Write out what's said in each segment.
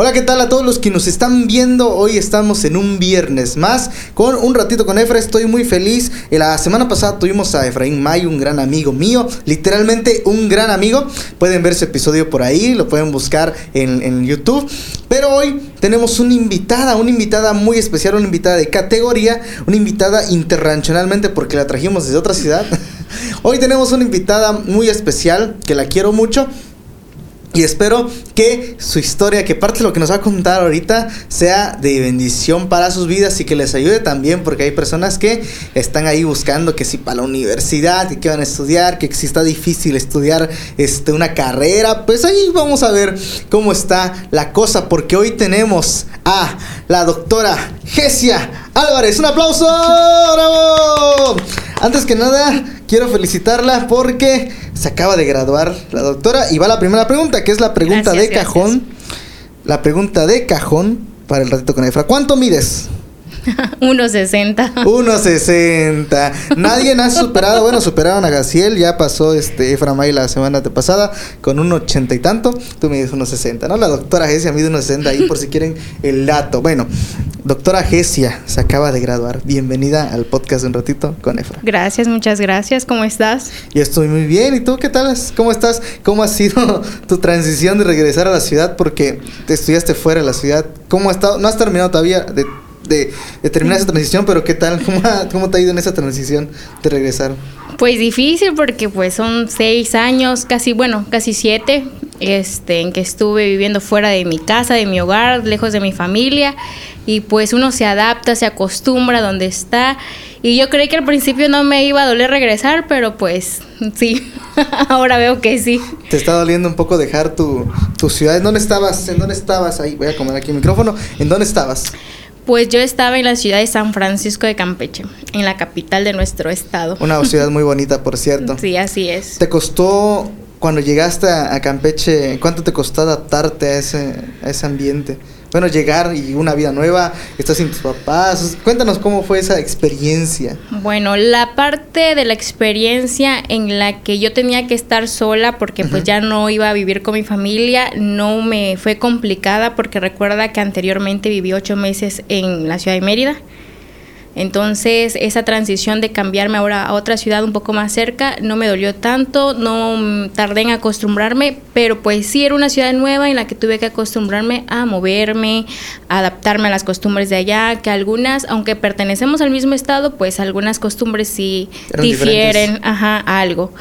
Hola, ¿qué tal a todos los que nos están viendo? Hoy estamos en un viernes más con un ratito con Efra. Estoy muy feliz. La semana pasada tuvimos a Efraín May, un gran amigo mío, literalmente un gran amigo. Pueden ver ese episodio por ahí, lo pueden buscar en, en YouTube. Pero hoy tenemos una invitada, una invitada muy especial, una invitada de categoría, una invitada internacionalmente porque la trajimos desde otra ciudad. Hoy tenemos una invitada muy especial que la quiero mucho y espero que su historia, que parte de lo que nos va a contar ahorita, sea de bendición para sus vidas y que les ayude también, porque hay personas que están ahí buscando que si para la universidad, que, van a estudiar, que si está difícil estudiar este, una carrera, pues ahí vamos a ver cómo está la cosa, porque hoy tenemos a la doctora Gesia Álvarez. Un aplauso. Antes que nada, quiero felicitarla porque se acaba de graduar la doctora y va la primera pregunta, que es la pregunta de cajón. La pregunta de cajón para el ratito con Efra. ¿Cuánto mides? 1.60. 1.60. Nadie ha superado, bueno, superaron a Gaciel, ya pasó este Efra May la semana pasada con un 80 y tanto. Tú mides 1.60, ¿no? La doctora Gesia mide 1.60 ahí por si quieren el dato. Bueno, doctora Gesia se acaba de graduar. Bienvenida al podcast de un ratito con Efra. Gracias, muchas gracias. ¿Cómo estás? Yo estoy muy bien. ¿Y tú qué tal? ¿Cómo estás? ¿Cómo ha sido tu transición de regresar a la ciudad? Porque te estudiaste fuera de la ciudad. ¿Cómo ha estado? No has terminado todavía de de, terminar esa transición, pero ¿qué tal? ¿Cómo, ¿Cómo te ha ido en esa transición de regresar? Pues difícil porque pues son seis años, casi, bueno, casi siete, este, en que estuve viviendo fuera de mi casa, de mi hogar, lejos de mi familia, y pues uno se adapta, se acostumbra a donde está, y yo creí que al principio no me iba a doler regresar, pero pues sí, ahora veo que sí. ¿Te está doliendo un poco dejar tu, tu ciudad? ¿En dónde estabas? ¿En dónde estabas? Ahí, voy a comer aquí el micrófono. ¿En dónde estabas? Pues yo estaba en la ciudad de San Francisco de Campeche, en la capital de nuestro estado. Una ciudad muy bonita, por cierto. Sí, así es. ¿Te costó, cuando llegaste a Campeche, cuánto te costó adaptarte a ese, a ese ambiente? Bueno, llegar y una vida nueva, estás sin tus papás. Cuéntanos cómo fue esa experiencia. Bueno, la parte de la experiencia en la que yo tenía que estar sola porque pues ya no iba a vivir con mi familia, no me fue complicada porque recuerda que anteriormente viví ocho meses en la ciudad de Mérida. Entonces, esa transición de cambiarme ahora a otra ciudad un poco más cerca no me dolió tanto, no tardé en acostumbrarme, pero pues sí era una ciudad nueva en la que tuve que acostumbrarme a moverme, a adaptarme a las costumbres de allá, que algunas, aunque pertenecemos al mismo estado, pues algunas costumbres sí difieren, ajá, algo.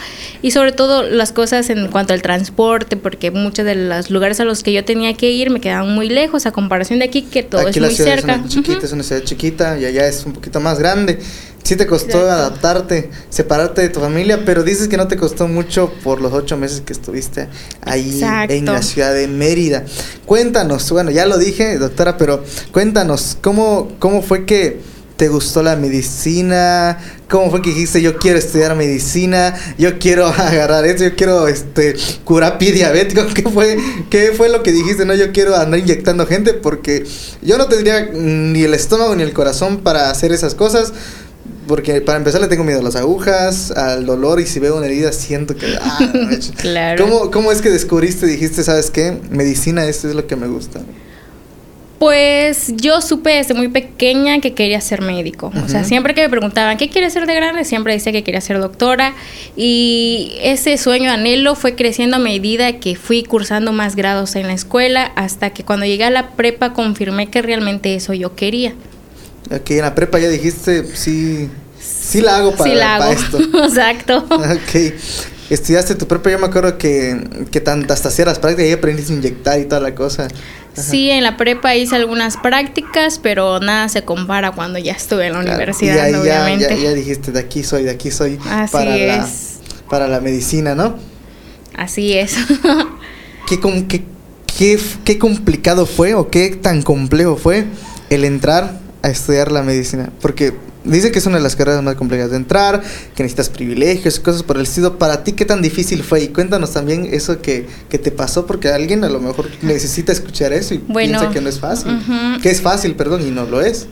Y sobre todo las cosas en cuanto al transporte, porque muchos de los lugares a los que yo tenía que ir me quedaban muy lejos a comparación de aquí, que todo es muy cerca. Es una chiquita, es una ciudad chiquita y allá es un poquito más grande. Sí te costó adaptarte, separarte de tu familia, pero dices que no te costó mucho por los ocho meses que estuviste ahí en la ciudad de Mérida. Cuéntanos, bueno, ya lo dije, doctora, pero cuéntanos, ¿cómo, cómo fue que te gustó la medicina? ¿Cómo fue que dijiste yo quiero estudiar medicina? Yo quiero agarrar eso, yo quiero este curar pie diabético. ¿Qué fue, ¿Qué fue lo que dijiste? No, yo quiero andar inyectando gente porque yo no tendría ni el estómago ni el corazón para hacer esas cosas. Porque para empezar le tengo miedo a las agujas, al dolor y si veo una herida siento que... Ah, claro. ¿Cómo, ¿Cómo es que descubriste, dijiste, sabes qué? Medicina, esto es lo que me gusta. Pues yo supe desde muy pequeña que quería ser médico. O sea, siempre que me preguntaban, ¿qué quieres ser de grande? Siempre decía que quería ser doctora. Y ese sueño, anhelo, fue creciendo a medida que fui cursando más grados en la escuela, hasta que cuando llegué a la prepa confirmé que realmente eso yo quería. Ok, en la prepa ya dijiste, sí, sí la hago para, sí la hago. esto. Exacto. Ok. Estudiaste tu prepa, yo me acuerdo que, que tantas hacías prácticas y aprendiste a inyectar y toda la cosa. Sí, en la prepa hice algunas prácticas, pero nada se compara cuando ya estuve en la universidad, ya, obviamente. Ya, dijiste, de aquí soy, de aquí soy para, La, para la medicina, ¿no? Así es. ¿Qué, qué, qué, qué complicado fue o qué tan complejo fue el entrar a estudiar la medicina? Porque Dice que es una de las carreras más complicadas de entrar, que necesitas privilegios, cosas por el estilo. Para ti, ¿qué tan difícil fue? Y cuéntanos también eso que, que te pasó, porque alguien a lo mejor necesita escuchar eso y piensa que no es fácil. Que es fácil, perdón, y no lo es.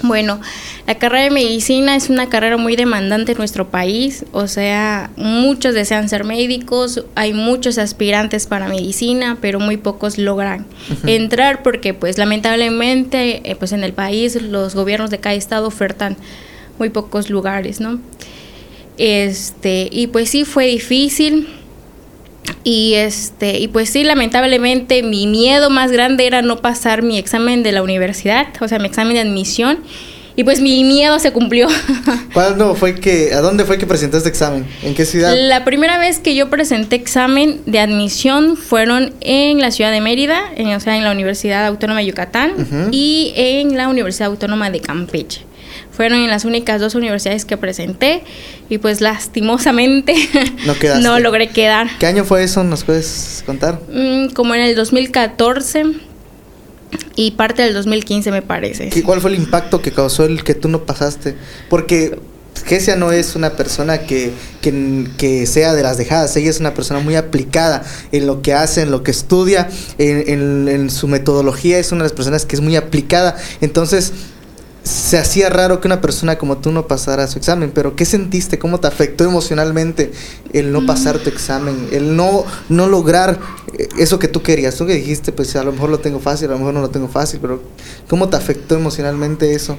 Bueno, la carrera de medicina es una carrera muy demandante en nuestro país, o sea, muchos desean ser médicos, hay muchos aspirantes para medicina, pero muy pocos logran entrar porque pues lamentablemente eh, pues en el país los gobiernos de cada estado ofertan muy pocos lugares, ¿no? Este, y pues sí fue difícil. Y este, y pues sí, lamentablemente mi miedo más grande era no pasar mi examen de la universidad, o sea, mi examen de admisión. Y pues mi miedo se cumplió. ¿Cuándo fue que, a dónde fue que presentaste examen? ¿En qué ciudad? La primera vez que yo presenté examen de admisión fueron en la ciudad de Mérida, en, o sea, en la Universidad Autónoma de Yucatán y en la Universidad Autónoma de Campeche. Fueron en las únicas dos universidades que presenté y pues lastimosamente no, no logré quedar. ¿Qué año fue eso? ¿Nos puedes contar? Mm, como en el 2014 y parte del 2015 me parece. ¿Cuál fue el impacto que causó el que tú no pasaste? Porque Gesia no es una persona que, que, sea de las dejadas, ella es una persona muy aplicada en lo que hace, en lo que estudia, en, en, su metodología, es una de las personas que es muy aplicada. Entonces, se hacía raro que una persona como tú no pasara su examen, pero ¿qué sentiste? ¿Cómo te afectó emocionalmente el no pasar tu examen? El no, no lograr eh, eso que tú querías. Tú que dijiste, pues a lo mejor lo tengo fácil, a lo mejor no lo tengo fácil, pero ¿cómo te afectó emocionalmente eso?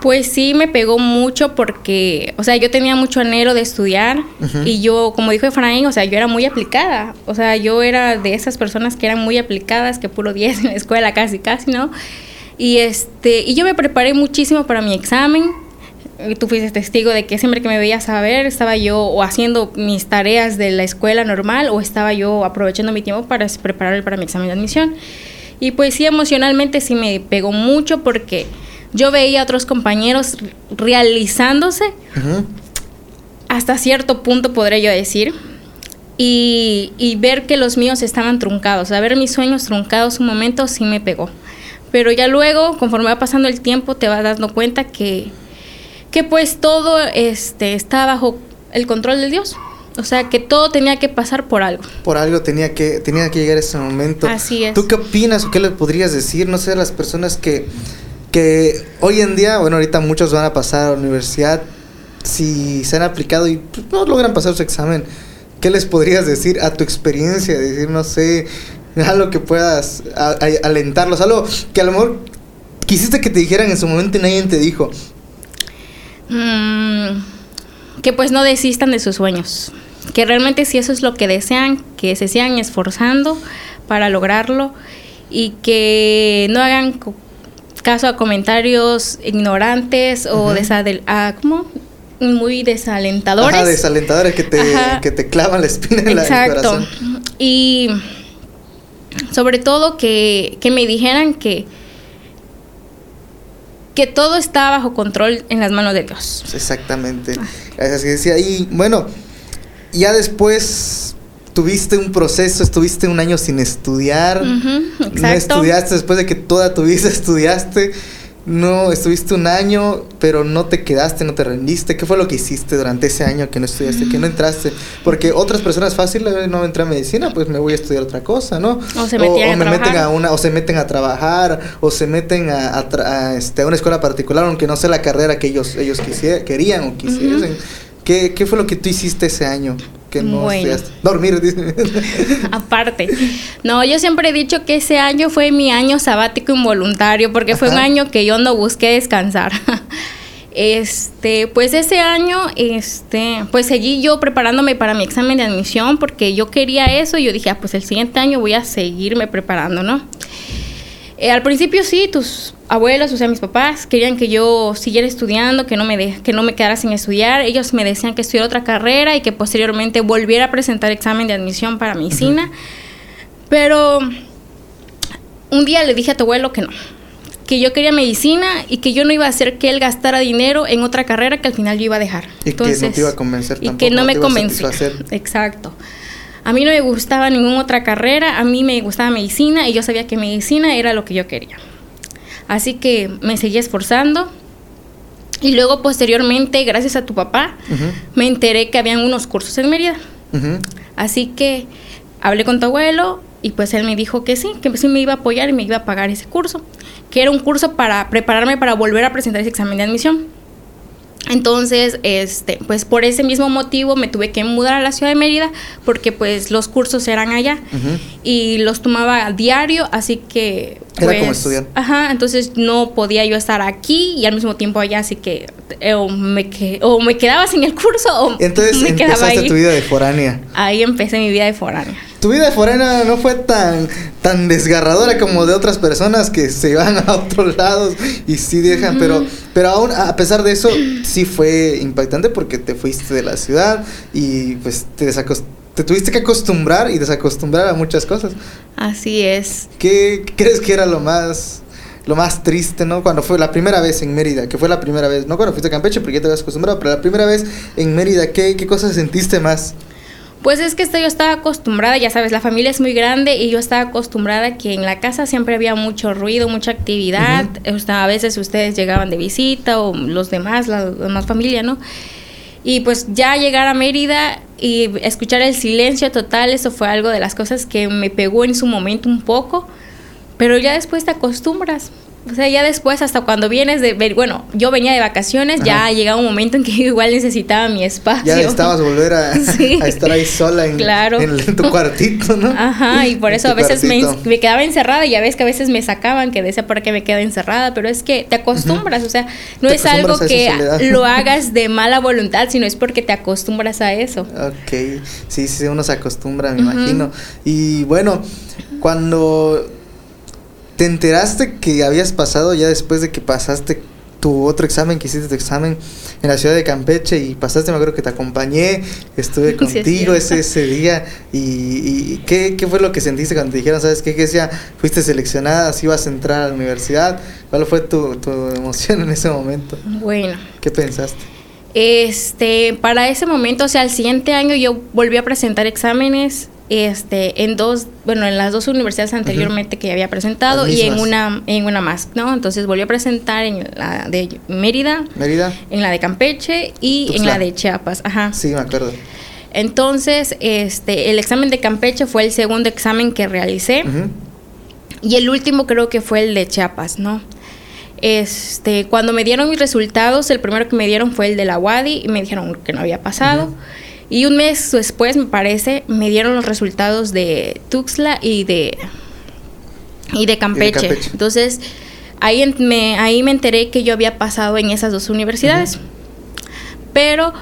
Pues sí, me pegó mucho porque, o sea, yo tenía mucho anhelo de estudiar y yo, como dijo Efraín, o sea, yo era muy aplicada. O sea, yo era de esas personas que eran muy aplicadas, que puro 10 en la escuela casi, casi, ¿no? Y, este, y yo me preparé muchísimo para mi examen. Tú fuiste testigo de que siempre que me veías a ver, estaba yo o haciendo mis tareas de la escuela normal o estaba yo aprovechando mi tiempo para prepararme para mi examen de admisión. Y pues sí, emocionalmente sí me pegó mucho porque yo veía a otros compañeros realizándose hasta cierto punto, podré yo decir. Y, y, ver que los míos estaban truncados, a ver mis sueños truncados un momento sí me pegó. Pero ya luego, conforme va pasando el tiempo, te vas dando cuenta que, que pues todo este, está bajo el control de Dios. O sea, que todo tenía que pasar por algo. Por algo tenía que, tenía que llegar ese momento. Así es. ¿Tú qué opinas o qué le podrías decir, no sé, a las personas que, que hoy en día, bueno, ahorita muchos van a pasar a la universidad, si se han aplicado y pues, no logran pasar su examen, ¿qué les podrías decir a tu experiencia? Decir, no sé, algo que puedas alentarlos, algo que a lo mejor quisiste que te dijeran en su momento y nadie te dijo. Mm, que pues no desistan de sus sueños, que realmente si eso es lo que desean, que se sigan esforzando para lograrlo y que no hagan caso a comentarios ignorantes o desadel ¿cómo? muy desalentadores. Ajá, desalentadores que te, que te clavan la espina en Exacto. la Y sobre todo que, me dijeran que, que todo está bajo control en las manos de Dios. Exactamente. Gracias, decía. Y bueno, ya después tuviste un proceso, estuviste un año sin estudiar. no estudiaste después de que toda tu vida estudiaste no estuviste un año, pero no te quedaste, no te rendiste. ¿Qué fue lo que hiciste durante ese año que no estudiaste, que no entraste? Porque otras personas fáciles no entran a medicina, pues me voy a estudiar otra cosa, ¿no? O se me meten a una, o se meten a trabajar, o se meten a, este, a, una escuela particular, aunque no sea la carrera que ellos, ellos querían o quisiesen. ¿Qué, ¿Qué fue lo que tú hiciste ese año? Que no bueno. dormir. Aparte, no, yo siempre he dicho que ese año fue mi año sabático involuntario porque fue un año que yo no busqué descansar. Este, pues ese año, este, pues seguí yo preparándome para mi examen de admisión porque yo quería eso y yo dije, ah, pues el siguiente año voy a seguirme preparando, ¿no? Eh, al principio sí, tus abuelos, o sea, mis papás, querían que yo siguiera estudiando, que no me, que no me quedara sin estudiar. Ellos me decían que estudiara otra carrera y que posteriormente volviera a presentar examen de admisión para medicina. Pero un día le dije a tu abuelo que no, que yo quería medicina y que yo no iba a hacer que él gastara dinero en otra carrera que al final yo iba a dejar. Y que no te iba a convencer Y que no, me convenció. Exacto. A mí no me gustaba ninguna otra carrera, a mí me gustaba medicina y yo sabía que medicina era lo que yo quería. Así que me seguí esforzando. Y luego posteriormente, gracias a tu papá, me enteré que habían unos cursos en Mérida. Así que hablé con tu abuelo y pues él me dijo que sí, que sí me iba a apoyar y me iba a pagar ese curso, que era un curso para prepararme para volver a presentar ese examen de admisión. Entonces, este, pues por ese mismo motivo me tuve que mudar a la ciudad de Mérida porque pues los cursos eran allá y los tomaba a diario, así que era como pues, estudiante. Ajá, entonces no podía yo estar aquí y al mismo tiempo allá, así que eh, o me, que, o me quedaba sin el curso o entonces me quedaba empezaste ahí. tu vida de foránea. Ahí empecé mi vida de foránea. Tu vida de foránea no fue tan, tan desgarradora como de otras personas que se van a otros lados y sí dejan, pero, pero aún a pesar de eso sí fue impactante porque te fuiste de la ciudad y pues te te tuviste que acostumbrar y desacostumbrar a muchas cosas. Así es. ¿Qué crees que era lo más lo más triste, ¿no? Cuando fue la primera vez en Mérida, que fue la primera vez, no cuando fuiste a Campeche porque ya te habías acostumbrado, pero la primera vez en Mérida, ¿qué, qué cosas sentiste más? Pues es que esto yo estaba acostumbrada, ya sabes, la familia es muy grande y yo estaba acostumbrada que en la casa siempre había mucho ruido, mucha actividad. O sea, a veces ustedes llegaban de visita o los demás, la demás familia, ¿no? Y pues ya llegar a Mérida y escuchar el silencio total, eso fue algo de las cosas que me pegó en su momento un poco, pero ya después te acostumbras. O sea, ya después, hasta cuando vienes de ver, bueno, yo venía de vacaciones, ya Ajá. llegaba un momento en que yo igual necesitaba mi espacio. Ya necesitabas volver a, Sí. a estar ahí sola en, Claro. en, en tu cuartito, ¿no? Ajá, y por eso a veces me, me quedaba encerrada y ya ves que a veces me sacaban que decía por qué me quedé encerrada, pero es que te acostumbras, o sea, no es algo a que lo hagas de mala voluntad, sino es porque te acostumbras a eso. Ok, sí, sí, uno se acostumbra, me imagino. Y bueno, cuando te enteraste que habías pasado ya después de que pasaste tu otro examen, que hiciste tu examen en la ciudad de Campeche y pasaste, me acuerdo que te acompañé, estuve Sí, es contigo ese, ese día y, y ¿qué, qué fue lo que sentiste cuando te dijeron, sabes qué, que decía, fuiste seleccionada, si ibas a entrar a la universidad? ¿Cuál fue tu, tu emoción en ese momento? Bueno, ¿Qué pensaste? este, para ese momento, o sea, al siguiente año yo volví a presentar exámenes, este, en dos, bueno, en las dos universidades anteriormente que había presentado y en una, en una más, ¿no? Entonces volví a presentar en la de Mérida, Mérida. en la de Campeche y en la de Chiapas, ajá. Sí, me acuerdo. Entonces, este, el examen de Campeche fue el segundo examen que realicé y el último creo que fue el de Chiapas, ¿no? Este, cuando me dieron mis resultados, el primero que me dieron fue el de la WADI y me dijeron que no había pasado. Y un mes después, me parece, me dieron los resultados de Tuxtla y de y de Campeche. Campeche. Entonces, ahí en- me ahí me enteré que yo había pasado en esas dos universidades. Pero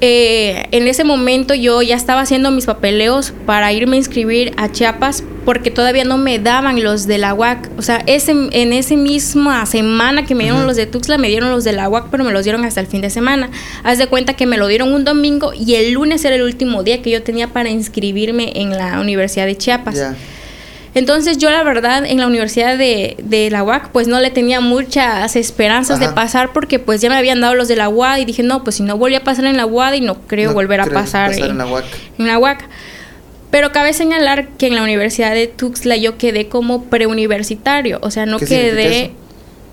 eh, en ese momento yo ya estaba haciendo mis papeleos para irme a inscribir a Chiapas porque todavía no me daban los de la UAC. O sea, ese, en esa misma semana que me dieron los de Tuxtla, me dieron los de la UAC, pero me los dieron hasta el fin de semana. Haz de cuenta que me lo dieron un domingo y el lunes era el último día que yo tenía para inscribirme en la Universidad de Chiapas. Entonces yo la verdad en la Universidad de, de la UAC pues no le tenía muchas esperanzas de pasar porque pues ya me habían dado los de la UAD y dije no, pues si no volví a pasar en la UAD y no creo No volver a creo pasar, en, en la UAC. en la UAC. Pero cabe señalar que en la Universidad de Tuxtla yo quedé como preuniversitario, o sea, no ¿Qué significa quedé?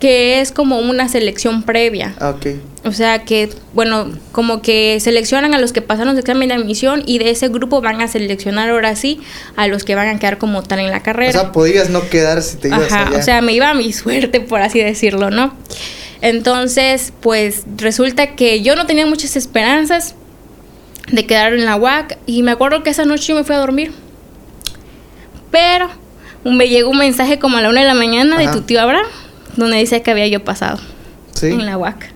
Que es como una selección previa. Ah, ok. O sea que, bueno, como que seleccionan a los que pasaron su examen de admisión y de ese grupo van a seleccionar ahora sí a los que van a quedar como tal en la carrera. O sea, podías no quedar si te ibas Ajá, allá. o sea, me iba a mi suerte, por así decirlo, ¿no? Entonces, pues resulta que yo no tenía muchas esperanzas de quedar en la UAC y me acuerdo que esa noche yo me fui a dormir. Pero me llegó un mensaje como a la una de la mañana de tu tío Abraham, donde dice que había yo pasado sí. en la UAC.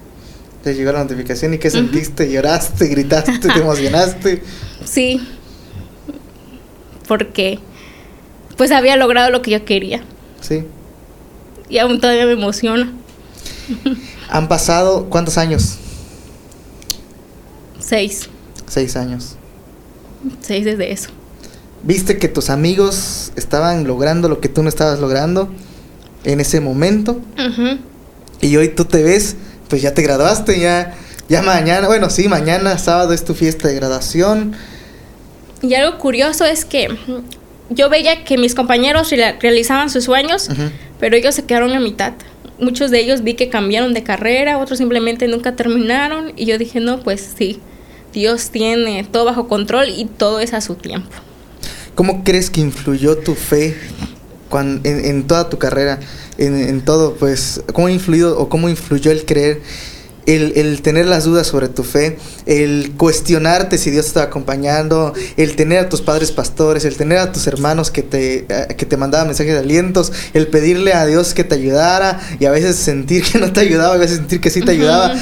Te llegó la notificación y qué sentiste, lloraste, gritaste, te emocionaste. Sí, porque pues había logrado lo que yo quería Sí. y aún todavía me emociona. Han pasado cuántos años? Seis, Seis años. seis desde eso. ¿Viste que tus amigos estaban logrando lo que tú no estabas logrando en ese momento? Ujú. Y hoy tú te ves, pues ya te graduaste, ya, ya mañana, bueno, sí, mañana sábado es tu fiesta de graduación. Y algo curioso es que mm, yo veía que mis compañeros realizaban sus sueños, Ujú. pero ellos se quedaron a mitad. Muchos de ellos vi que cambiaron de carrera, otros simplemente nunca terminaron y yo dije, no, pues sí, Dios tiene todo bajo control y todo es a su tiempo. ¿cómo crees que influyó tu fe cuando, en, toda tu carrera? En, en, todo, pues, ¿cómo influyó o cómo influyó el creer? El, el, tener las dudas sobre tu fe, el cuestionarte si Dios te está acompañando, el tener a tus padres pastores, el tener a tus hermanos que te, eh, que te mandaban mensajes de alientos, el pedirle a Dios que te ayudara y a veces sentir que no te ayudaba, a veces sentir que sí te ayudaba.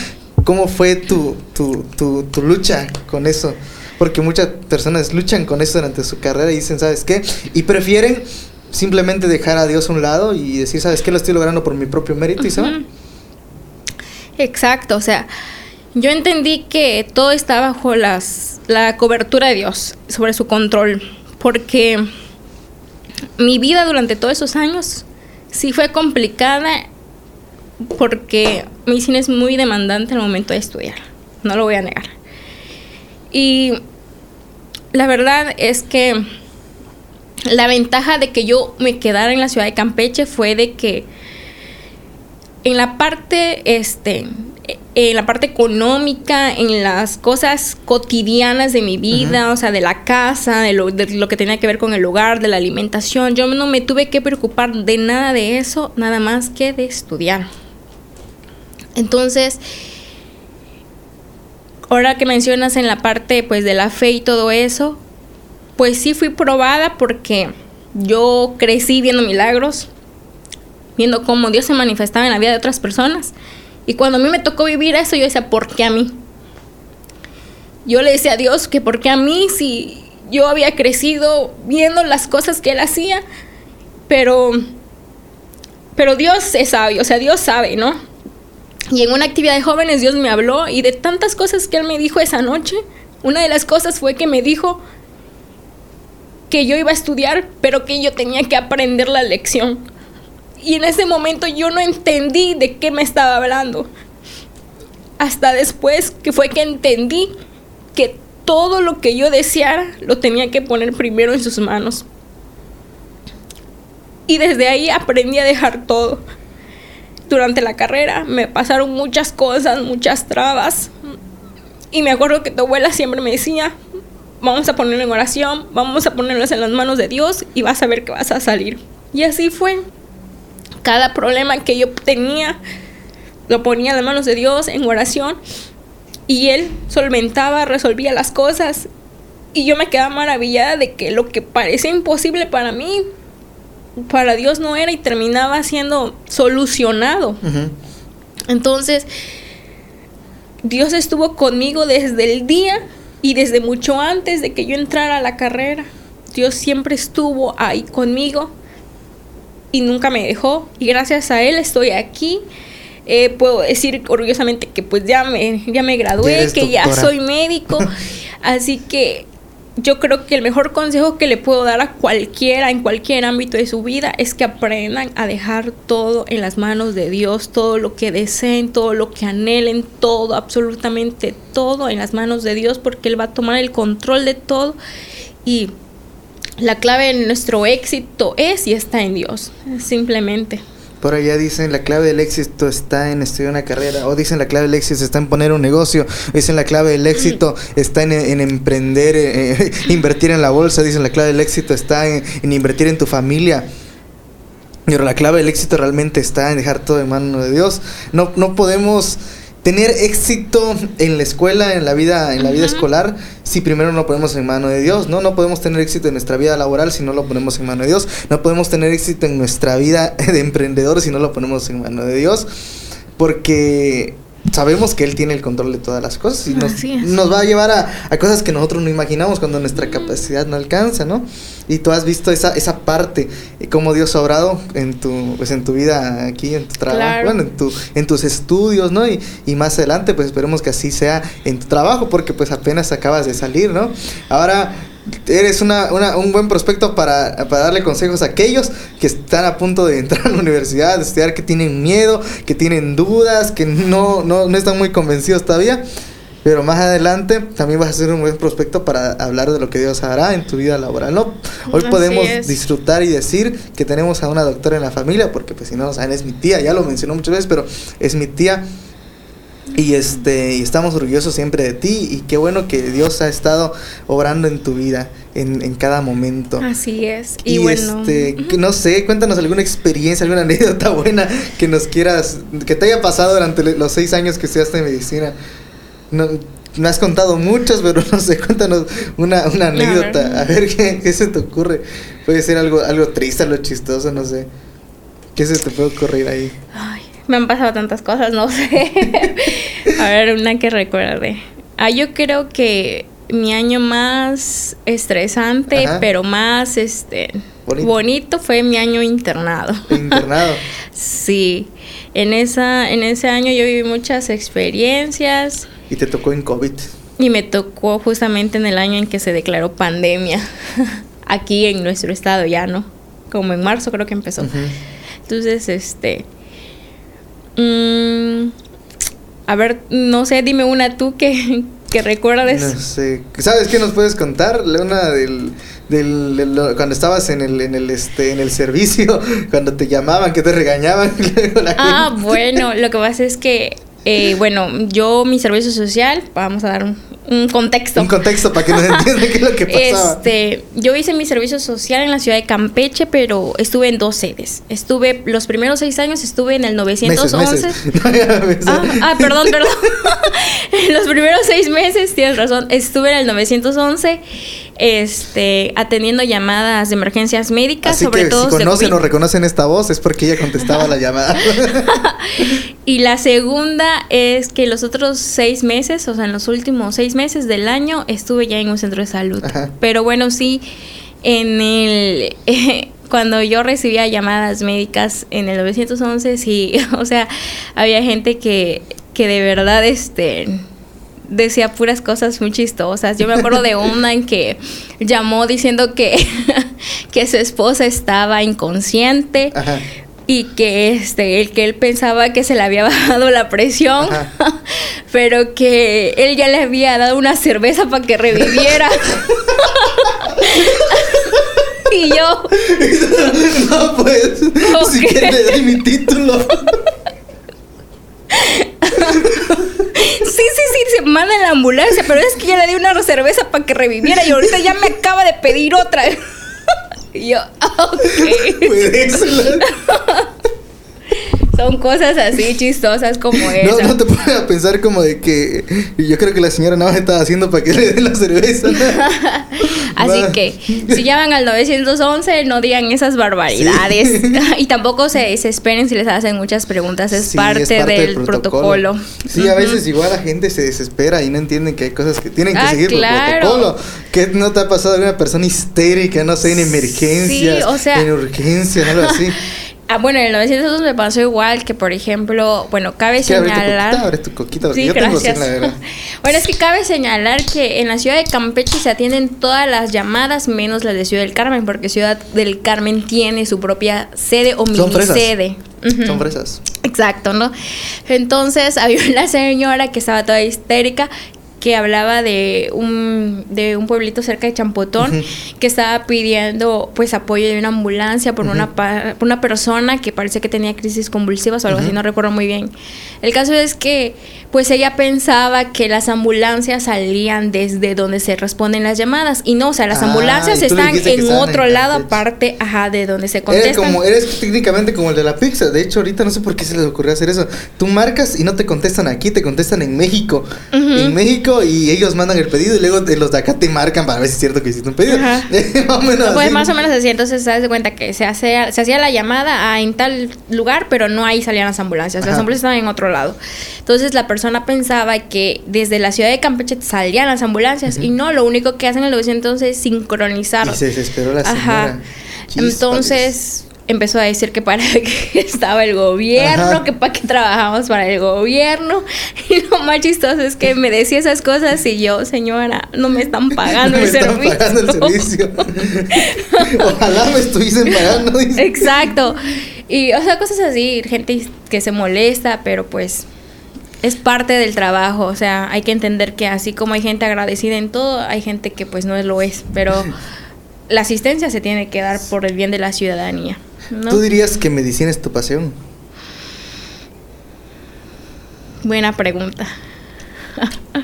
¿Cómo fue tu, tu, tu, tu lucha con eso? Porque muchas personas luchan con eso durante su carrera y dicen, ¿sabes qué? Y prefieren simplemente dejar a Dios a un lado y decir, ¿sabes qué? Lo estoy logrando por mi propio mérito y se. Exacto, o sea, yo entendí que todo está bajo las, la cobertura de Dios, sobre su control, porque mi vida durante todos esos años sí fue complicada porque mi cine es muy demandante al momento de estudiar, no lo voy a negar. Y la verdad es que la ventaja de que yo me quedara en la ciudad de Campeche fue de que en la parte este en la parte económica, en las cosas cotidianas de mi vida, o sea, de la casa, de lo, de lo, que tenía que ver con el hogar, de la alimentación, yo no me tuve que preocupar de nada de eso, nada más que de estudiar. Entonces, ahora que mencionas en la parte pues de la fe y todo eso, pues sí fui probada porque yo crecí viendo milagros, viendo cómo Dios se manifestaba en la vida de otras personas. Y cuando a mí me tocó vivir eso, yo decía, ¿por qué a mí? Yo le decía a Dios que ¿por qué a mí si yo había crecido viendo las cosas que Él hacía? Pero, pero Dios es sabio, o sea, Dios sabe, ¿no? Y en una actividad de jóvenes Dios me habló y de tantas cosas que Él me dijo esa noche, una de las cosas fue que me dijo que yo iba a estudiar, pero que yo tenía que aprender la lección. Y en ese momento yo no entendí de qué me estaba hablando. Hasta después que fue que entendí que todo lo que yo deseara lo tenía que poner primero en sus manos. Y desde ahí aprendí a dejar todo durante la carrera me pasaron muchas cosas, muchas trabas. Y me acuerdo que tu abuela siempre me decía, vamos a ponerlo en oración, vamos a ponerlos en las manos de Dios y vas a ver que vas a salir. Y así fue. Cada problema que yo tenía, lo ponía en las manos de Dios en oración y Él solventaba, resolvía las cosas. Y yo me quedaba maravillada de que lo que parecía imposible para mí, para Dios no era y terminaba siendo solucionado. Entonces, Dios estuvo conmigo desde el día y desde mucho antes de que yo entrara a la carrera. Dios siempre estuvo ahí conmigo y nunca me dejó. Y gracias a Él estoy aquí. Eh, puedo decir orgullosamente que pues ya me, ya me gradué, que ya soy médico. Así que yo creo que el mejor consejo que le puedo dar a cualquiera en cualquier ámbito de su vida es que aprendan a dejar todo en las manos de Dios, todo lo que deseen, todo lo que anhelen, todo, absolutamente todo en las manos de Dios porque Él va a tomar el control de todo y la clave de nuestro éxito es y está en Dios, simplemente. Por allá dicen la clave del éxito está en estudiar una carrera, o dicen la clave del éxito está en poner un negocio, dicen la clave del éxito está en, emprender, eh, invertir en la bolsa, dicen la clave del éxito está en, invertir en tu familia. Pero la clave del éxito realmente está en dejar todo en manos de Dios. No, no podemos tener éxito en la escuela, en la vida, en la vida escolar, si primero no lo ponemos en mano de Dios, ¿no? No podemos tener éxito en nuestra vida laboral si no lo ponemos en mano de Dios. No podemos tener éxito en nuestra vida de emprendedor si no lo ponemos en mano de Dios. Porque sabemos que Él tiene el control de todas las cosas y nos, nos va a llevar a, cosas que nosotros no imaginamos cuando nuestra capacidad no alcanza, ¿no? Y tú has visto esa, esa parte, eh, cómo Dios ha obrado en tu, pues en tu vida aquí, en tu trabajo, bueno, en, tu, en tus estudios, ¿no? Y, y más adelante, pues esperemos que así sea en tu trabajo, porque pues apenas acabas de salir, ¿no? Ahora eres una, una, un buen prospecto para, para, darle consejos a aquellos que están a punto de entrar a la universidad, de estudiar, que tienen miedo, que tienen dudas, que no, no, no están muy convencidos todavía. Pero más adelante también vas a ser un buen prospecto para hablar de lo que Dios hará en tu vida laboral. ¿no? Hoy podemos disfrutar y decir que tenemos a una doctora en la familia, porque pues si no lo saben es mi tía, ya lo mencionó muchas veces, pero es mi tía Y este, y estamos orgullosos siempre de ti y qué bueno que Dios ha estado obrando en tu vida en, en cada momento. Así es. Y, bueno, este, no sé, cuéntanos alguna experiencia, alguna anécdota buena que nos quieras, que te haya pasado durante los seis años que estudiaste en medicina. No, me has contado muchas, pero no sé, cuéntanos una, una anécdota, a ver, ¿qué, qué, se te ocurre. Puede ser algo, algo triste, algo chistoso, no sé. ¿Qué se te puede ocurrir ahí? Ay, me han pasado tantas cosas, no sé. a ver, una que recuerde. Ah, yo creo que mi año más estresante, Ajá. pero más este bonito. bonito. fue mi año internado. Internado. sí. En esa en ese año yo viví muchas experiencias. ¿Y te tocó en COVID? Y me tocó justamente en el año en que se declaró pandemia aquí en nuestro estado ya, ¿no? Como en marzo creo que empezó. Uh -huh. Entonces, este mmm, a ver, no sé, dime una tú que que recuerdes. No sé. ¿Sabes qué nos puedes contar? Una del, del, del, cuando estabas en el en el este en el servicio, cuando te llamaban, que te regañaban. ah, bueno, lo que pasa es que eh, bueno, yo mi servicio social, vamos a dar un, un contexto. Un contexto para que nos entiendan qué es lo que pasaba. Este, yo hice mi servicio social en la ciudad de Campeche, pero estuve en dos sedes. Estuve, los primeros seis años estuve en el 911. Meses, meses. Ah, ah, perdón, perdón. los primeros seis meses, tienes razón, estuve en el 911 este, atendiendo llamadas de emergencias médicas, Así sobre que todo. Si conocen o reconocen esta voz, es porque ella contestaba la llamada. y la segunda es que los otros seis meses, o sea, en los últimos seis meses del año, estuve ya en un centro de salud. Ajá. Pero bueno, sí, en el. Eh, cuando yo recibía llamadas médicas en el 911, sí, o sea, había gente que, que de verdad, este decía puras cosas muy chistosas. Yo me acuerdo de una en que llamó diciendo que, que su esposa estaba inconsciente. Ajá. Y que este, el que él pensaba que se le había bajado la presión, Ajá. pero que él ya le había dado una cerveza para que reviviera. y yo. No, pues. Okay. Si quiere le doy mi título. Sí, sí, sí, se manda en la ambulancia, pero es que ya le di una cerveza para que reviviera y ahorita ya me acaba de pedir otra. Y yo, ok. Son cosas así chistosas como esa. No, no te pones a pensar como de que yo creo que la señora nada más estaba haciendo para que le den la cerveza. así Va. que si llaman al 911 no digan esas barbaridades sí. y tampoco se desesperen si les hacen muchas preguntas, es, sí, parte, es parte, del, del protocolo. protocolo. Sí, a veces igual la gente se desespera y no entienden que hay cosas que tienen que ah, seguir claro. el protocolo. ¿Qué no te ha pasado de una persona histérica, no sé, en emergencias, sí, o sea, en urgencias, algo así? Ah, bueno, en el 902 me pasó igual que, por ejemplo, bueno, cabe ¿Qué, señalar. Abre tu coquita, sí, yo gracias. tengo bueno, es que cabe señalar que en la ciudad de Campeche se atienden todas las llamadas menos las de Ciudad del Carmen, porque Ciudad del Carmen tiene su propia sede o mini sede. Uh -huh. Son fresas. Exacto, ¿no? Entonces había una señora que estaba toda histérica que hablaba de un, de un pueblito cerca de Champotón uh -huh. que estaba pidiendo pues apoyo de una ambulancia por, uh -huh. una, por una persona que parece que tenía crisis convulsivas o algo uh -huh. así, no recuerdo muy bien. El caso es que pues ella pensaba que las ambulancias salían desde donde se responden las llamadas y no, o sea, las ah, ambulancias están en otro en lado aparte, ajá, de donde se contestan. Eres, como, eres técnicamente como el de la pizza, de hecho ahorita no sé por qué se les ocurrió hacer eso. Tú marcas y no te contestan aquí, te contestan en México. En México y ellos mandan el pedido y luego los de acá te marcan para ver si es cierto que hiciste un pedido. más o menos pues así. más o menos así, entonces se das cuenta que se, hace, se hacía la llamada a, en tal lugar, pero no ahí salían las ambulancias, las Ajá. ambulancias estaban en otro lado. Entonces la persona pensaba que desde la ciudad de Campeche salían las ambulancias uh -huh. y no, lo único que hacen en el 911 es sincronizar. Y se desesperó la señora. Ajá. Entonces empezó a decir que para qué estaba el gobierno, Ajá. que para qué trabajamos para el gobierno. Y lo más chistoso es que me decía esas cosas y yo, señora, no me están pagando no el me servicio. Están pagando el servicio. Ojalá me estuviesen pagando. Dice. Exacto. Y, o sea, cosas así, gente que se molesta, pero pues es parte del trabajo, o sea, hay que entender que así como hay gente agradecida en todo, hay gente que pues no lo es, pero la asistencia se tiene que dar por el bien de la ciudadanía. ¿no? ¿Tú dirías que medicina es tu pasión? Buena pregunta.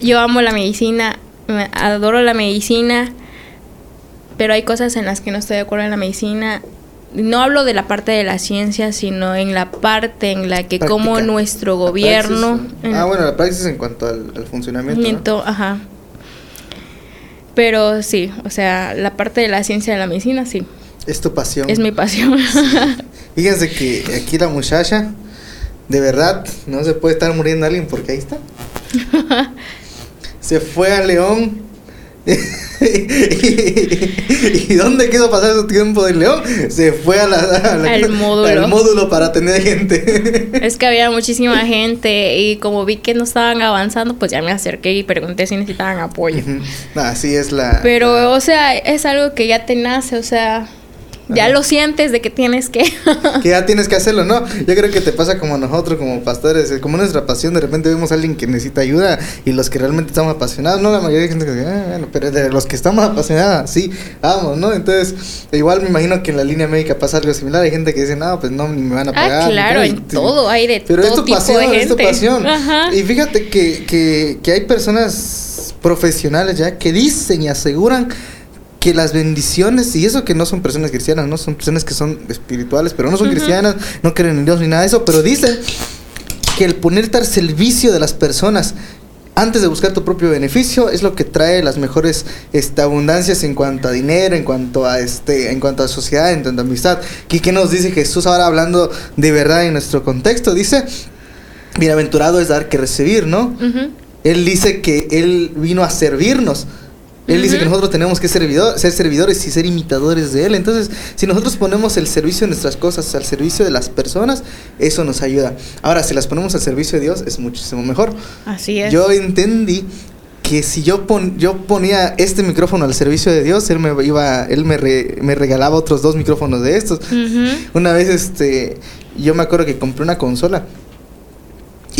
Yo amo la medicina, adoro la medicina, pero hay cosas en las que no estoy de acuerdo en la medicina. No hablo de la parte de la ciencia, sino en la parte en la que como nuestro gobierno... ah, bueno, la praxis en cuanto al, funcionamiento. Ajá. Pero sí, o sea, la parte de la ciencia de la medicina, sí. Es tu pasión. Es mi pasión. Fíjense que aquí la muchacha, de verdad, no se puede estar muriendo alguien porque ahí está. se fue a León ¿Y dónde quiso pasar su tiempo de León? Se fue a la, al, módulo. al módulo para atender gente. es que había muchísima gente y como vi que no estaban avanzando, pues ya me acerqué y pregunté si necesitaban apoyo. Así es la... Pero, o sea, es algo que ya te nace, o sea ya lo sientes de que tienes que. que ya tienes que hacerlo, ¿no? Yo creo que te pasa como nosotros, como pastores, como nuestra pasión, de repente vemos a alguien que necesita ayuda y los que realmente estamos apasionados, no la mayoría de gente que dice, ah, bueno, pero de los que estamos apasionados, sí, vamos, ¿no? Entonces, igual me imagino que en la línea médica pasa algo similar, hay gente que dice, no, pues no, ni me van a ah, pagar. Ah, claro, en todo, hay de pero todo es tu tipo pasión, de gente. es tu pasión. Y fíjate que, que, que hay personas profesionales ya que dicen y aseguran que las bendiciones, y eso que no son personas cristianas, no son personas que son espirituales, pero no son cristianas, no creen en Dios ni nada de eso, pero dicen que el ponerte al servicio de las personas antes de buscar tu propio beneficio es lo que trae las mejores este, abundancias en cuanto a dinero, en cuanto a este, en cuanto a sociedad, en cuanto a amistad. ¿Qué, nos dice Jesús ahora hablando de verdad en nuestro contexto? Dice, bienaventurado es dar que recibir, ¿no? Él dice que Él vino a servirnos. Él dice que nosotros tenemos que ser servidores y ser imitadores de Él. Entonces, si nosotros ponemos el servicio de nuestras cosas al servicio de las personas, eso nos ayuda. Ahora, si las ponemos al servicio de Dios, es muchísimo mejor. Así es. Yo entendí que si yo, pon, yo ponía este micrófono al servicio de Dios, Él me, iba, él me, me regalaba otros dos micrófonos de estos. Una vez, este, yo me acuerdo que compré una consola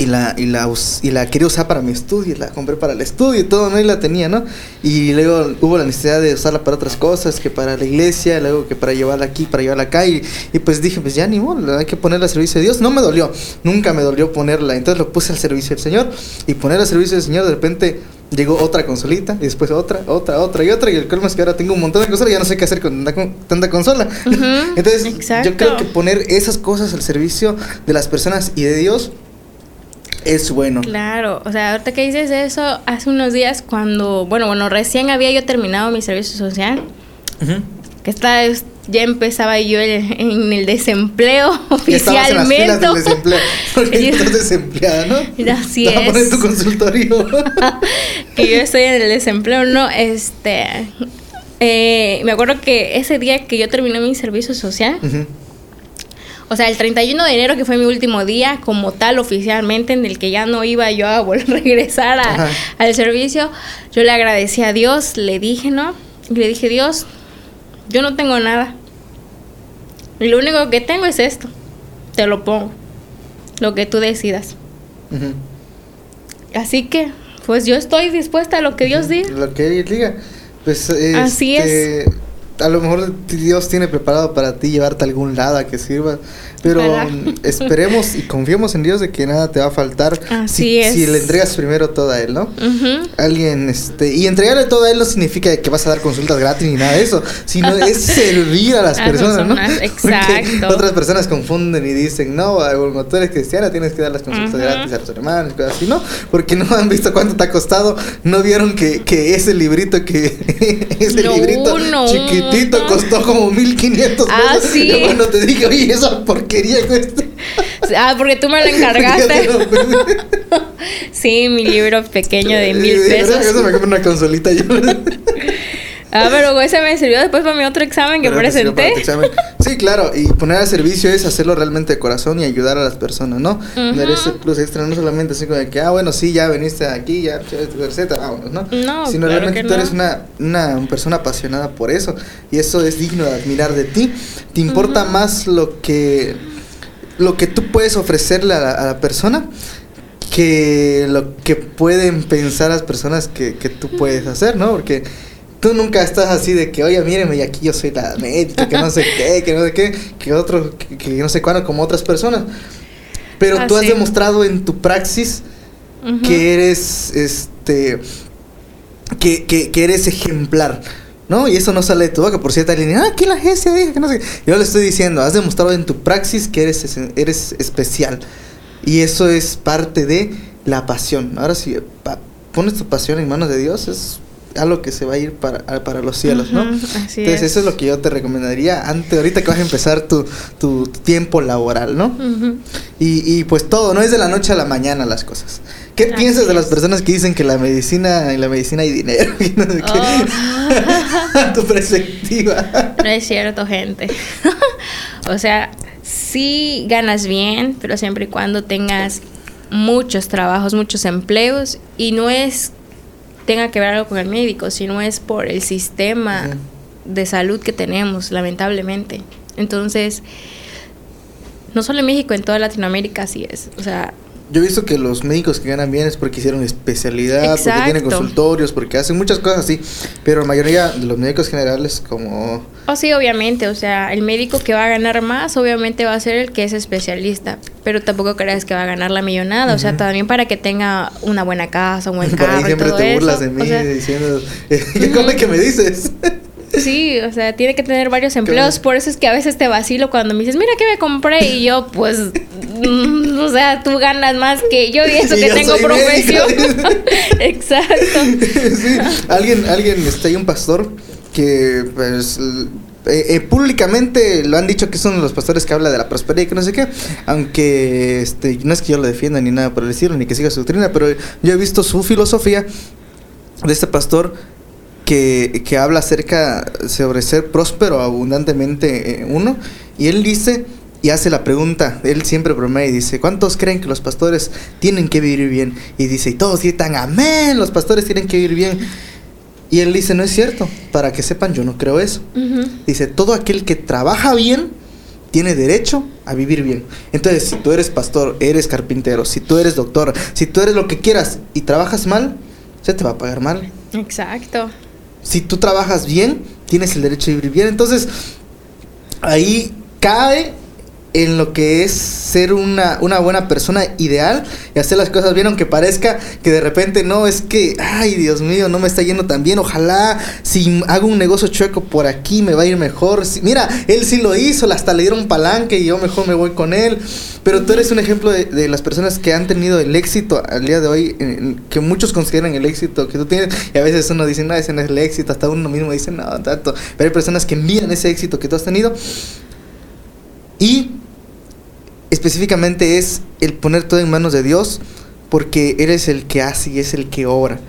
y la, y la, y la quería usar para mi estudio, la compré para el estudio y todo, ¿no? Y la tenía, ¿no? Y luego hubo la necesidad de usarla para otras cosas, que para la iglesia, luego que para llevarla aquí, para llevarla acá. Y, y pues dije, pues ya ni modo, hay que ponerla al servicio de Dios. No me dolió, nunca me dolió ponerla. Entonces lo puse al servicio del Señor. Y poner al servicio del Señor, de repente llegó otra consolita, y después otra, otra, otra y otra. Y el colmo es que ahora tengo un montón de consolas y ya no sé qué hacer con tanta, consola. Entonces, yo creo que poner esas cosas al servicio de las personas y de Dios es bueno. Claro, o sea, ahorita que dices eso, hace unos días cuando, bueno, bueno, recién había yo terminado mi servicio social, que está, ya empezaba yo en, el desempleo oficialmente. Desempleo, porque estás desempleada, ¿no? Así es. tu consultorio. que yo estoy en el desempleo, no, este... Eh, me acuerdo que ese día que yo terminé mi servicio social, o sea, el 31 de enero, que fue mi último día como tal oficialmente, en el que ya no iba yo a volver a regresar al servicio, yo le agradecí a Dios, le dije, ¿no? Y le dije, Dios, yo no tengo nada. Y lo único que tengo es esto. Te lo pongo. Lo que tú decidas. Así que, pues yo estoy dispuesta a lo que Dios diga. Lo que Él diga. Pues, Así es este, a lo mejor Dios tiene preparado para ti llevarte a algún lado a que sirva, pero esperemos y confiemos en Dios de que nada te va a faltar si, si, le entregas primero todo a Él, ¿no? Alguien, este, y entregarle todo a Él no significa que vas a dar consultas gratis ni nada de eso, sino es servir a las personas, ¿no? Exacto. otras personas confunden y dicen, no, como tú eres cristiana tienes que dar las consultas gratis a los hermanos, cosas así, ¿no? Porque no han visto cuánto te ha costado, no vieron que, que ese librito que, ese librito chiquitito Tito costó como 1500 pesos. Ah, sí. Y bueno, te dije, oye, esa porquería cuesta. Ah, porque tú me lo encargaste. sí, mi libro pequeño de mil pesos. Eso me compré una consolita yo. Ah, pero ese me sirvió después para mi otro examen que presenté. Sí, claro, y poner al servicio es hacerlo realmente de corazón y ayudar a las personas, ¿no? Dar ese plus extra, no solamente así como de que, ah, bueno, sí, ya veniste aquí, ya, receta, vámonos, ¿no? No, Sino realmente tú eres una, una persona apasionada por eso y eso es digno de admirar de ti. Te importa más lo que, lo que tú puedes ofrecerle a la, a la persona que lo que pueden pensar las personas que, que tú puedes hacer, ¿no? Porque tú nunca estás así de que, oye, míreme, y aquí yo soy la médica, que no sé qué, que no sé qué, que otro, que, no sé cuándo, como otras personas. Pero tú has demostrado en tu praxis que eres, este, que, que, que eres ejemplar. ¿No? Y eso no sale de tu boca. Por cierto, alguien dice, ah, aquí la agencia dijo que no sé. qué". Yo le estoy diciendo, has demostrado en tu praxis que eres, eres especial. Y eso es parte de la pasión. Ahora si pa- pones tu pasión en manos de Dios, es algo que se va a ir para, para los cielos, ¿no? Ujú, así Entonces es. eso es lo que yo te recomendaría antes, ahorita que vas a empezar tu, tu tiempo laboral, ¿no? Y, y pues todo, no es de la noche a la mañana las cosas. ¿Qué Así piensas de las personas que dicen que la medicina, en la medicina hay dinero? y no sé qué? tu perspectiva. No es cierto, gente. o sea, sí ganas bien, pero siempre y cuando tengas muchos trabajos, muchos empleos y no es tenga que ver algo con el médico, sino es por el sistema de salud que tenemos, lamentablemente. Entonces, no solo en México, en toda Latinoamérica así es. O sea, Yo he visto que los médicos que ganan bien es porque hicieron especialidad, porque tienen Exacto. consultorios, porque hacen muchas cosas así. Pero la mayoría de los médicos generales como... Oh, sí, obviamente, o sea, el médico que va a ganar más, obviamente va a ser el que es especialista, pero tampoco creas que va a ganar la millonada, o sea, también para que tenga una buena casa, un buen Por ahí carro y siempre todo te burlas eso. de mí o sea, diciendo... ¿Qué cosa que me dices? Sí, o sea, tiene que tener varios empleos, por eso es que a veces te vacilo cuando me dices, mira que me compré y yo, pues, mm, o sea, tú ganas más que yo y eso Y que yo tengo profesión. Exacto. sí, alguien, alguien, este, hay un pastor que, pues, eh, eh, públicamente lo han dicho que son los pastores que habla de la prosperidad y que no sé qué, aunque, este, no es que yo lo defienda ni nada por el estilo, ni que siga su doctrina, pero yo he visto su filosofía de este pastor que, que habla acerca sobre ser próspero abundantemente eh, uno, y él dice y hace la pregunta, él siempre bromea y dice, ¿cuántos creen que los pastores tienen que vivir bien? Y dice, y todos gritan, amén, los pastores tienen que vivir bien. Y él dice, no es cierto, para que sepan, yo no creo eso. Dice, todo aquel que trabaja bien tiene derecho a vivir bien. Entonces, si tú eres pastor, eres carpintero, si tú eres doctor, si tú eres lo que quieras y trabajas mal, se te va a pagar mal. Exacto. Si tú trabajas bien, tienes el derecho a vivir bien. Entonces, ahí cae en lo que es ser una, una buena persona ideal y hacer las cosas bien, aunque parezca que de repente no, es que, ay Dios mío, no me está yendo tan bien, ojalá si hago un negocio chueco por aquí me va a ir mejor. Si- mira, él sí lo hizo, hasta le dieron palanque y yo mejor me voy con él. Pero tú eres un ejemplo de, de las personas que han tenido el éxito al día de hoy, que muchos consideran el éxito que tú tienes, y a veces uno dice, no, ese no es el éxito, hasta uno mismo dice, no, tanto. Pero hay personas que envían ese éxito que tú has tenido. Y específicamente es el poner todo en manos de Dios, porque eres el que hace y es el que obra.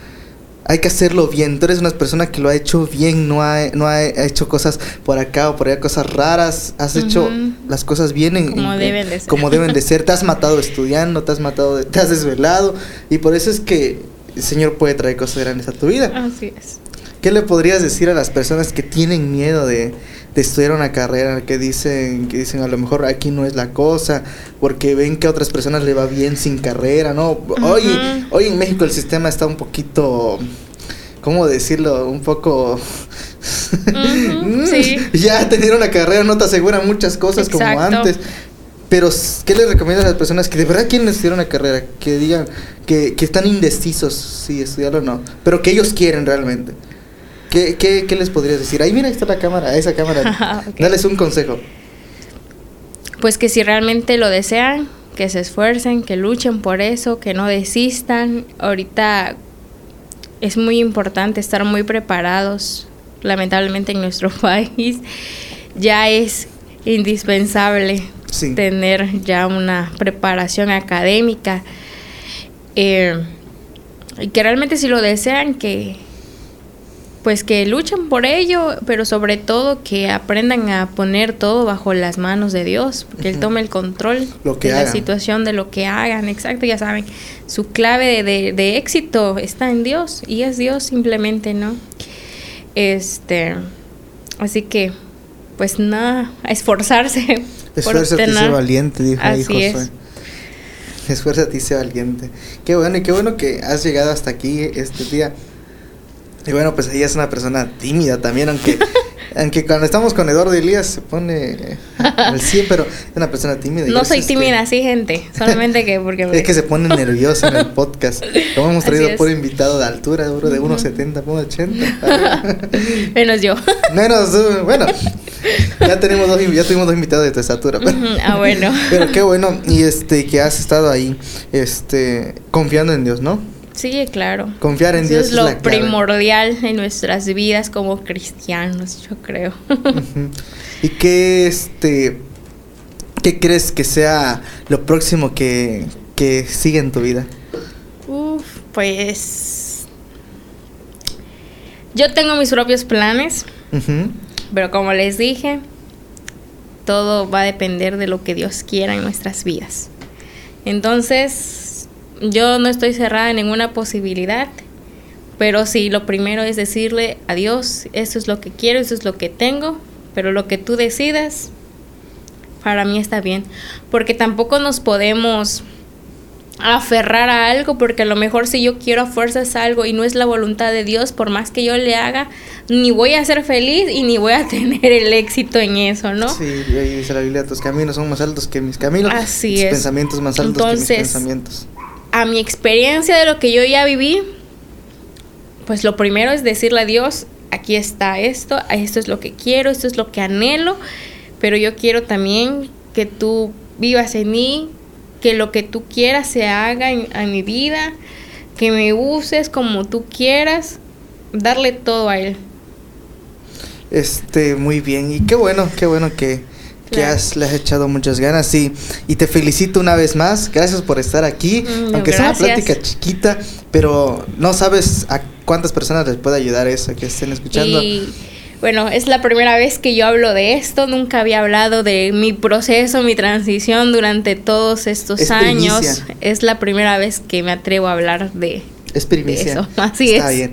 Hay que hacerlo bien. Tú eres una persona que lo ha hecho bien, no ha, no ha hecho cosas por acá o por allá, cosas raras. Has hecho Ujú. las cosas bien en, Como en- deben de ser. como deben de ser. Te has matado estudiando, te has matado, te has desvelado. Y por eso es que el Señor puede traer cosas grandes a tu vida. Así es. ¿Qué le podrías decir a las personas que tienen miedo de, de estudiar una carrera, que dicen, que dicen a lo mejor aquí no es la cosa, porque ven que a otras personas le va bien sin carrera, ¿no? Hoy, hoy en México el sistema está un poquito, ¿cómo decirlo? Un poco... Ujú, sí. Ya tener una carrera no te asegura muchas cosas como antes. Pero, ¿qué les recomiendas a las personas que de verdad quieren estudiar una carrera? Que digan que, que están indecisos si estudiar o no, pero que ellos quieren realmente. ¿Qué, qué, qué les podrías decir? Ahí mira, ahí está la cámara, esa cámara. Ok. Dales un consejo. Pues que si realmente lo desean, que se esfuercen, que luchen por eso, que no desistan. Ahorita es muy importante estar muy preparados. Lamentablemente en nuestro país ya es indispensable Sí. tener ya una preparación académica. Eh, y que realmente si lo desean, que pues que luchen por ello, pero sobre todo que aprendan a poner todo bajo las manos de Dios, porque Él Ujú. tome el control Lo que de hagan. la situación, de lo que hagan, exacto, ya saben, su clave de, de- de éxito está en Dios, y es Dios simplemente, ¿no? Este, así que, pues nada, a esforzarse. Esfuérzate y sé valiente, dijo ahí Así Josué. es. Esfuérzate y sé valiente. Qué bueno, y qué bueno que has llegado hasta aquí este día. Y bueno, pues ella es una persona tímida también, aunque Aunque cuando estamos con Eduardo Elías se pone al 100, pero es una persona tímida. No soy tímida, sí, gente. Solamente que porque... Es que se pone nerviosa en el podcast. Como hemos traído por invitado de altura, de 1,70, 1,80. Menos yo. Menos, uh, bueno. Ya tenemos dos, ya tuvimos dos invitados de tu estatura. ah, bueno. Pero qué bueno. Y este, que has estado ahí, este, confiando en Dios, ¿no? Sí, claro. Confiar en Dios es lo primordial en nuestras vidas como cristianos, yo creo. ¿Y qué este qué crees que sea lo próximo que, que sigue en tu vida? Uf, pues yo tengo mis propios planes, pero como les dije, todo va a depender de lo que Dios quiera en nuestras vidas. Entonces, yo no estoy cerrada en ninguna posibilidad, pero sí, lo primero es decirle a Dios, esto es lo que quiero, esto es lo que tengo, pero lo que tú decidas, para mí está bien, porque tampoco nos podemos aferrar a algo, porque a lo mejor si yo quiero a fuerzas algo y no es la voluntad de Dios, por más que yo le haga, ni voy a ser feliz y ni voy a tener el éxito en eso, ¿no? Sí, y ahí dice la Biblia, tus caminos son más altos que mis caminos, Así tus es. pensamientos más altos que mis pensamientos a mi experiencia de lo que yo ya viví, pues lo primero es decirle a Dios, aquí está esto, esto es lo que quiero, esto es lo que anhelo, pero yo quiero también que tú vivas en mí, que lo que tú quieras se haga en, mi vida, que me uses como tú quieras, darle todo a Él. Este, muy bien, y qué bueno, qué bueno que, que has, le has echado muchas ganas y, y te felicito una vez más. Gracias por estar aquí. Mm, Aunque sea una plática chiquita, pero no sabes a cuántas personas les puede ayudar eso, que estén escuchando. Y bueno, es la primera vez que yo hablo de esto. Nunca había hablado de mi proceso, mi transición durante todos estos años. Es la primera vez que me atrevo a hablar de, es primicia. Eso, así Está bien.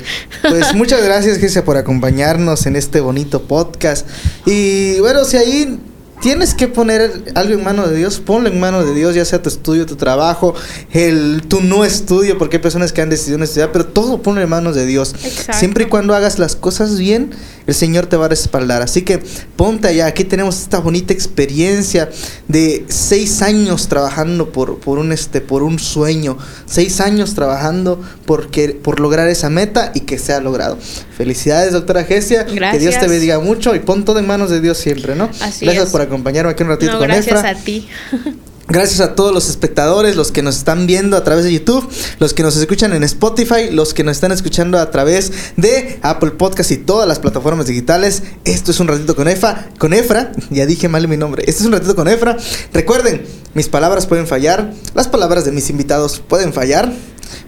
Pues muchas gracias, Gesia, por acompañarnos en este bonito podcast. Y bueno, si ahí tienes que poner algo en manos de Dios, ponlo en manos de Dios, ya sea tu estudio, tu trabajo, el tu no estudio, porque hay personas que han decidido no estudiar, pero todo ponlo en manos de Dios. Siempre y cuando hagas las cosas bien, el Señor te va a respaldar. Así que ponte allá, aquí tenemos esta bonita experiencia de seis años trabajando por, por, un, este, por un sueño, seis años trabajando por, por lograr esa meta y que sea logrado. Felicidades, doctora Gesia. Que Dios te bendiga mucho y pon todo en manos de Dios siempre, ¿no? Así Gracias por acompañarme aquí un ratito con Gracias a ti. Gracias a todos los espectadores, los que nos están viendo a través de YouTube, los que nos escuchan en Spotify, los que nos están escuchando a través de Apple Podcast y todas las plataformas digitales. Esto es un ratito con Efra, con Efra, ya dije mal mi nombre. Esto es un ratito con Efra. Recuerden, mis palabras pueden fallar, las palabras de mis invitados pueden fallar,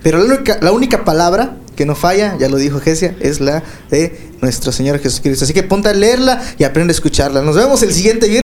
pero la única, la única palabra que no falla, ya lo dijo Gesia, es la de nuestro Señor Jesucristo. Así que ponte a leerla y aprende a escucharla. Nos vemos el siguiente viernes.